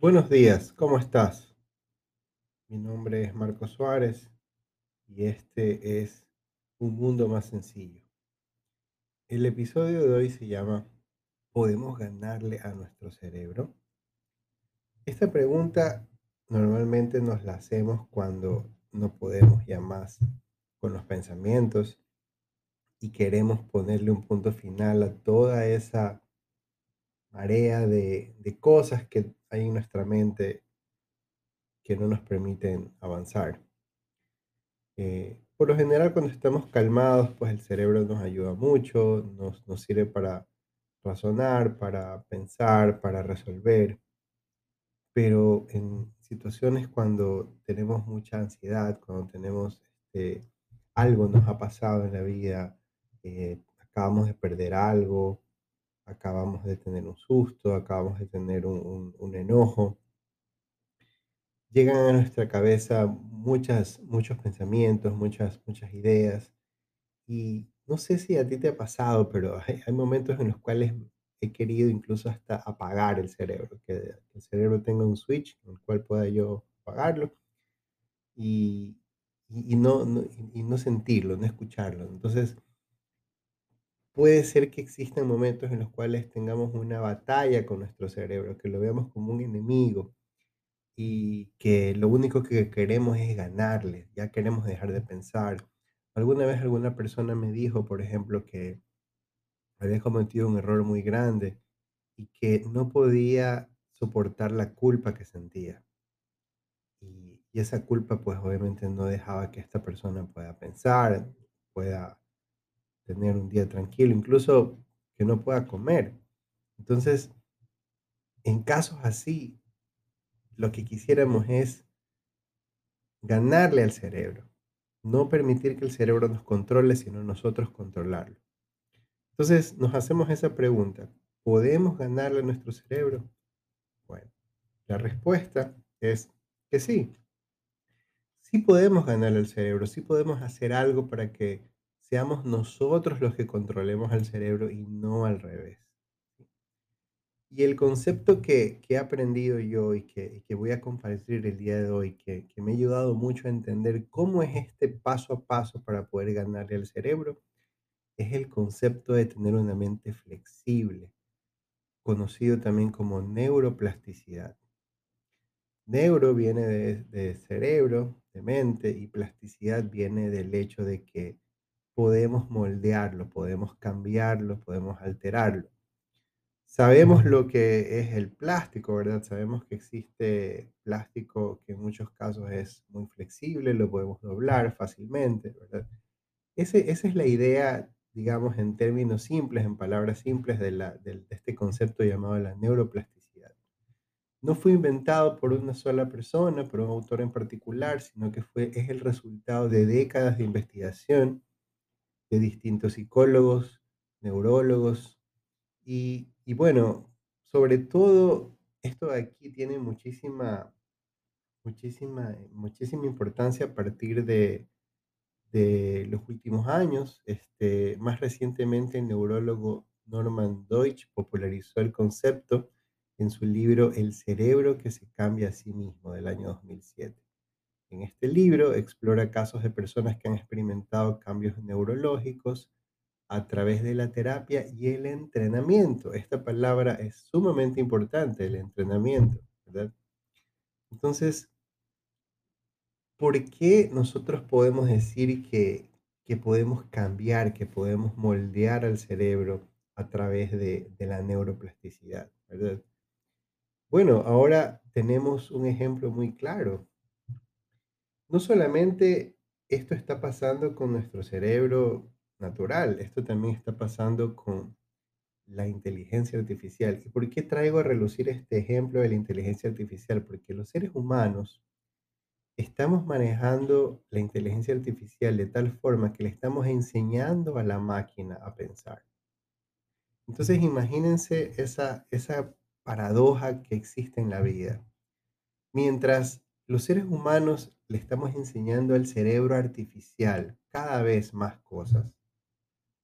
Buenos días, ¿cómo estás? Mi nombre es Marco Suárez y este es Un Mundo Más Sencillo. El episodio de hoy se llama ¿Podemos ganarle a nuestro cerebro? Esta pregunta normalmente nos la hacemos cuando no podemos ya más con los pensamientos y queremos ponerle un punto final a toda esa marea de, cosas que hay en nuestra mente que no nos permiten avanzar. Eh, por lo general, cuando estamos calmados, pues el cerebro nos ayuda mucho, nos, nos sirve para razonar, para pensar, para resolver. Pero en situaciones cuando tenemos mucha ansiedad, cuando tenemos este, algo nos ha pasado en la vida, eh, acabamos de perder algo, acabamos de tener un susto, acabamos de tener un, un- un enojo, llegan a nuestra cabeza muchas, muchos pensamientos, muchas, muchas ideas. Y no sé si a ti te ha pasado, pero hay, hay momentos en los cuales he querido incluso hasta apagar el cerebro, que el cerebro tenga un switch en el cual pueda yo apagarlo y, y- y no, no- y no sentirlo, no escucharlo. Entonces, puede ser que existan momentos en los cuales tengamos una batalla con nuestro cerebro, que lo veamos como un enemigo y que lo único que queremos es ganarle, ya queremos dejar de pensar. Alguna vez alguna persona me dijo, por ejemplo, que había cometido un error muy grande y que no podía soportar la culpa que sentía. Y, y esa culpa, pues obviamente no dejaba que esta persona pueda pensar, pueda tener un día tranquilo, incluso que no pueda comer. Entonces, en casos así, lo que quisiéramos es ganarle al cerebro No permitir que el cerebro nos controle, sino nosotros controlarlo. Entonces nos hacemos esa pregunta, ¿podemos ganarle a nuestro cerebro? Bueno, la respuesta es que sí, sí podemos ganarle al cerebro, sí podemos hacer algo para que seamos nosotros los que controlemos al cerebro y no al revés. Y el concepto que, que he aprendido yo y que, que voy a compartir el día de hoy, que, que me ha ayudado mucho a entender cómo es este paso a paso para poder ganarle al cerebro, es el concepto de tener una mente flexible, conocido también como neuroplasticidad. Neuro viene de, de cerebro, de mente, y plasticidad viene del hecho de que podemos moldearlo, podemos cambiarlo, podemos alterarlo. Sabemos lo que es el plástico, ¿verdad? Sabemos que existe plástico que en muchos casos es muy flexible, lo podemos doblar fácilmente, ¿verdad? Ese esa es la idea, digamos, en términos simples, en palabras simples, de la del de este concepto llamado la neuroplasticidad. No fue inventado por una sola persona, por un autor en particular, sino que fue es el resultado de décadas de investigación de distintos psicólogos, neurólogos y y bueno, sobre todo, esto de aquí tiene muchísima muchísima muchísima importancia a partir de de los últimos años. Este, más recientemente, el neurólogo Norman Deutsch popularizó el concepto en su libro El cerebro que se cambia a sí mismo del año 2007. En este libro explora casos de personas que han experimentado cambios neurológicos a través de la terapia y el entrenamiento. Esta palabra es sumamente importante, el entrenamiento, ¿verdad? Entonces, ¿Por qué nosotros podemos decir que, que podemos cambiar, que podemos moldear al cerebro a través de, de la neuroplasticidad, ¿verdad? Bueno, ahora tenemos un ejemplo muy claro. No solamente esto está pasando con nuestro cerebro natural, esto también está pasando con la inteligencia artificial. ¿Y por qué traigo a relucir este ejemplo de la inteligencia artificial? Porque los seres humanos Estamos manejando la inteligencia artificial de tal forma que le estamos enseñando a la máquina a pensar. Entonces, imagínense esa, esa paradoja que existe en la vida. Mientras los seres humanos le estamos enseñando al cerebro artificial cada vez más cosas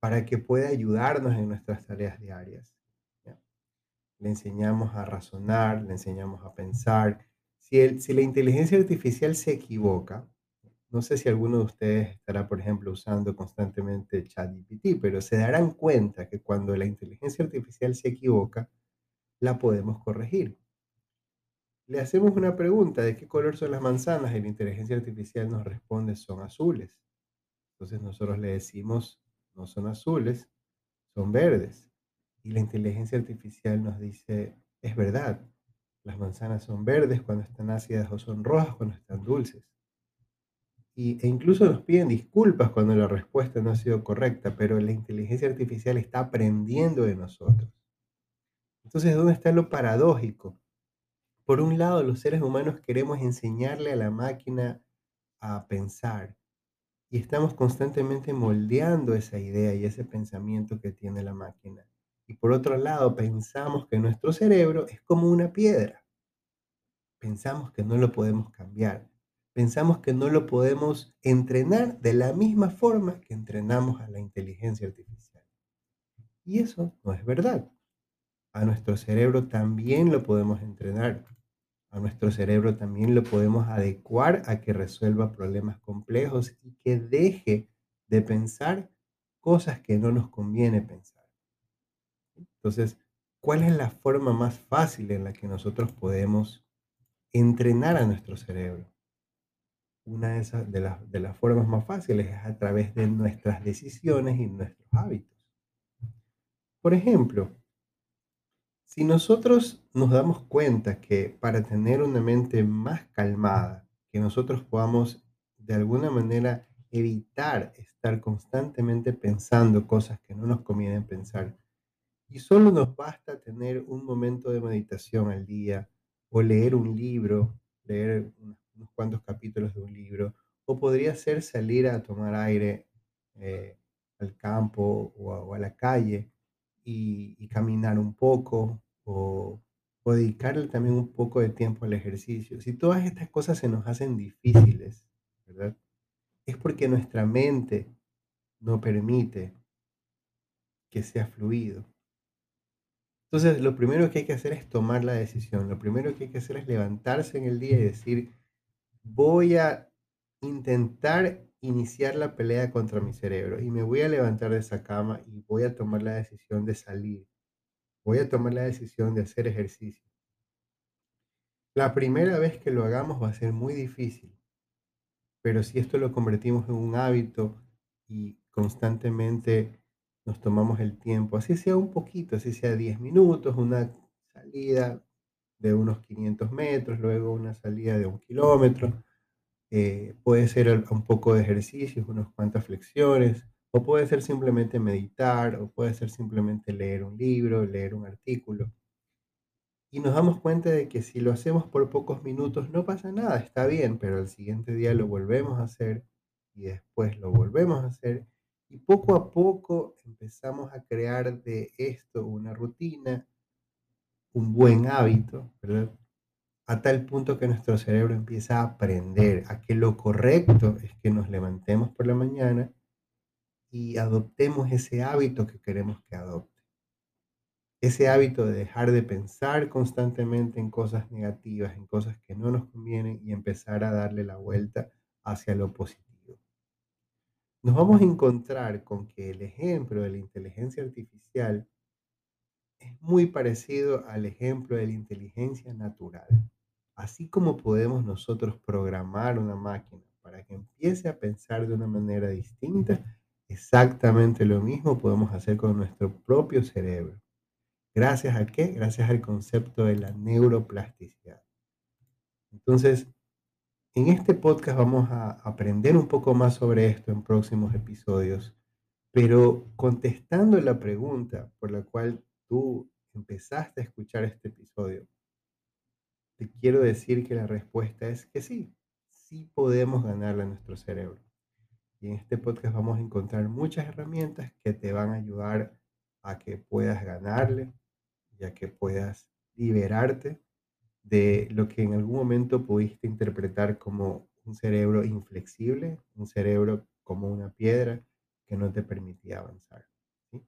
para que pueda ayudarnos en nuestras tareas diarias. le enseñamos a razonar, le enseñamos a pensar. Si, el- si la inteligencia artificial se equivoca, no sé si alguno de ustedes estará, por ejemplo, usando constantemente ChatGPT, pero se darán cuenta que cuando la inteligencia artificial se equivoca, la podemos corregir. Le hacemos una pregunta, ¿de qué color son las manzanas? Y la inteligencia artificial nos responde, son azules. Entonces nosotros le decimos, no son azules, son verdes. Y la inteligencia artificial nos dice, es verdad, las manzanas son verdes cuando están ácidas o son rojas cuando están dulces. Y, e incluso nos piden disculpas cuando la respuesta no ha sido correcta, pero la inteligencia artificial está aprendiendo de nosotros. Entonces, ¿dónde está lo paradójico? Por un lado, los seres humanos queremos enseñarle a la máquina a pensar y estamos constantemente moldeando esa idea y ese pensamiento que tiene la máquina. Y por otro lado, pensamos que nuestro cerebro es como una piedra. Pensamos que no lo podemos cambiar. Pensamos que no lo podemos entrenar de la misma forma que entrenamos a la inteligencia artificial. Y eso no es verdad. A nuestro cerebro también lo podemos entrenar. A nuestro cerebro también lo podemos adecuar a que resuelva problemas complejos y que deje de pensar cosas que no nos conviene pensar. Entonces, ¿cuál es la forma más fácil en la que nosotros podemos entrenar a nuestro cerebro? Una de, esas, de, las, de las formas más fáciles es a través de nuestras decisiones y nuestros hábitos. Por ejemplo, si nosotros nos damos cuenta que para tener una mente más calmada, que nosotros podamos de alguna manera evitar estar constantemente pensando cosas que no nos convienen pensar, y solo nos basta tener un momento de meditación al día o leer un libro, leer unos, cuantos capítulos de un libro, o podría ser salir a tomar aire eh, al campo o a la calle y, caminar un poco o, o dedicarle también un poco de tiempo al ejercicio. Si todas estas cosas se nos hacen difíciles. Es porque nuestra mente no permite que sea fluido. Entonces, lo primero que hay que hacer es tomar la decisión. Lo primero que hay que hacer es levantarse en el día y decir, voy a intentar iniciar la pelea contra mi cerebro y me voy a levantar de esa cama y voy a tomar la decisión de salir. Voy a tomar la decisión de hacer ejercicio. La primera vez que lo hagamos va a ser muy difícil, pero si esto lo convertimos en un hábito y constantemente nos tomamos el tiempo, así sea un poquito, así sea 10 minutos, una salida de unos 500 metros, luego una salida de un kilómetro, eh, puede ser un poco de ejercicios, unas cuantas flexiones, o puede ser simplemente meditar, o puede ser simplemente leer un libro, leer un artículo. Y nos damos cuenta de que si lo hacemos por pocos minutos no pasa nada, está bien, pero al siguiente día lo volvemos a hacer y después lo volvemos a hacer. Y poco a poco empezamos a crear de esto una rutina, un buen hábito, ¿verdad? A tal punto que nuestro cerebro empieza a aprender a que lo correcto es que nos levantemos por la mañana y adoptemos ese hábito que queremos que adopte. Ese hábito de dejar de pensar constantemente en cosas negativas, en cosas que no nos convienen y empezar a darle la vuelta hacia lo positivo. Nos vamos a encontrar con que el ejemplo de la inteligencia artificial es muy parecido al ejemplo de la inteligencia natural. Así como podemos nosotros programar una máquina para que empiece a pensar de una manera distinta, exactamente lo mismo podemos hacer con nuestro propio cerebro. ¿Gracias a qué? Gracias al concepto de la neuroplasticidad. Entonces, en este podcast vamos a aprender un poco más sobre esto en próximos episodios, pero contestando la pregunta por la cual tú empezaste a escuchar este episodio, te quiero decir que la respuesta es que sí, sí podemos ganarle a nuestro cerebro. Y en este podcast vamos a encontrar muchas herramientas que te van a ayudar a que puedas ganarle y a que puedas liberarte de lo que en algún momento pudiste interpretar como un cerebro inflexible, un cerebro como una piedra que no te permitía avanzar. ¿sí?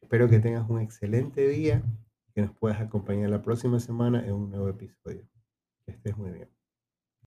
Espero que tengas un excelente día, que nos puedas acompañar la próxima semana en un nuevo episodio. Que estés muy bien.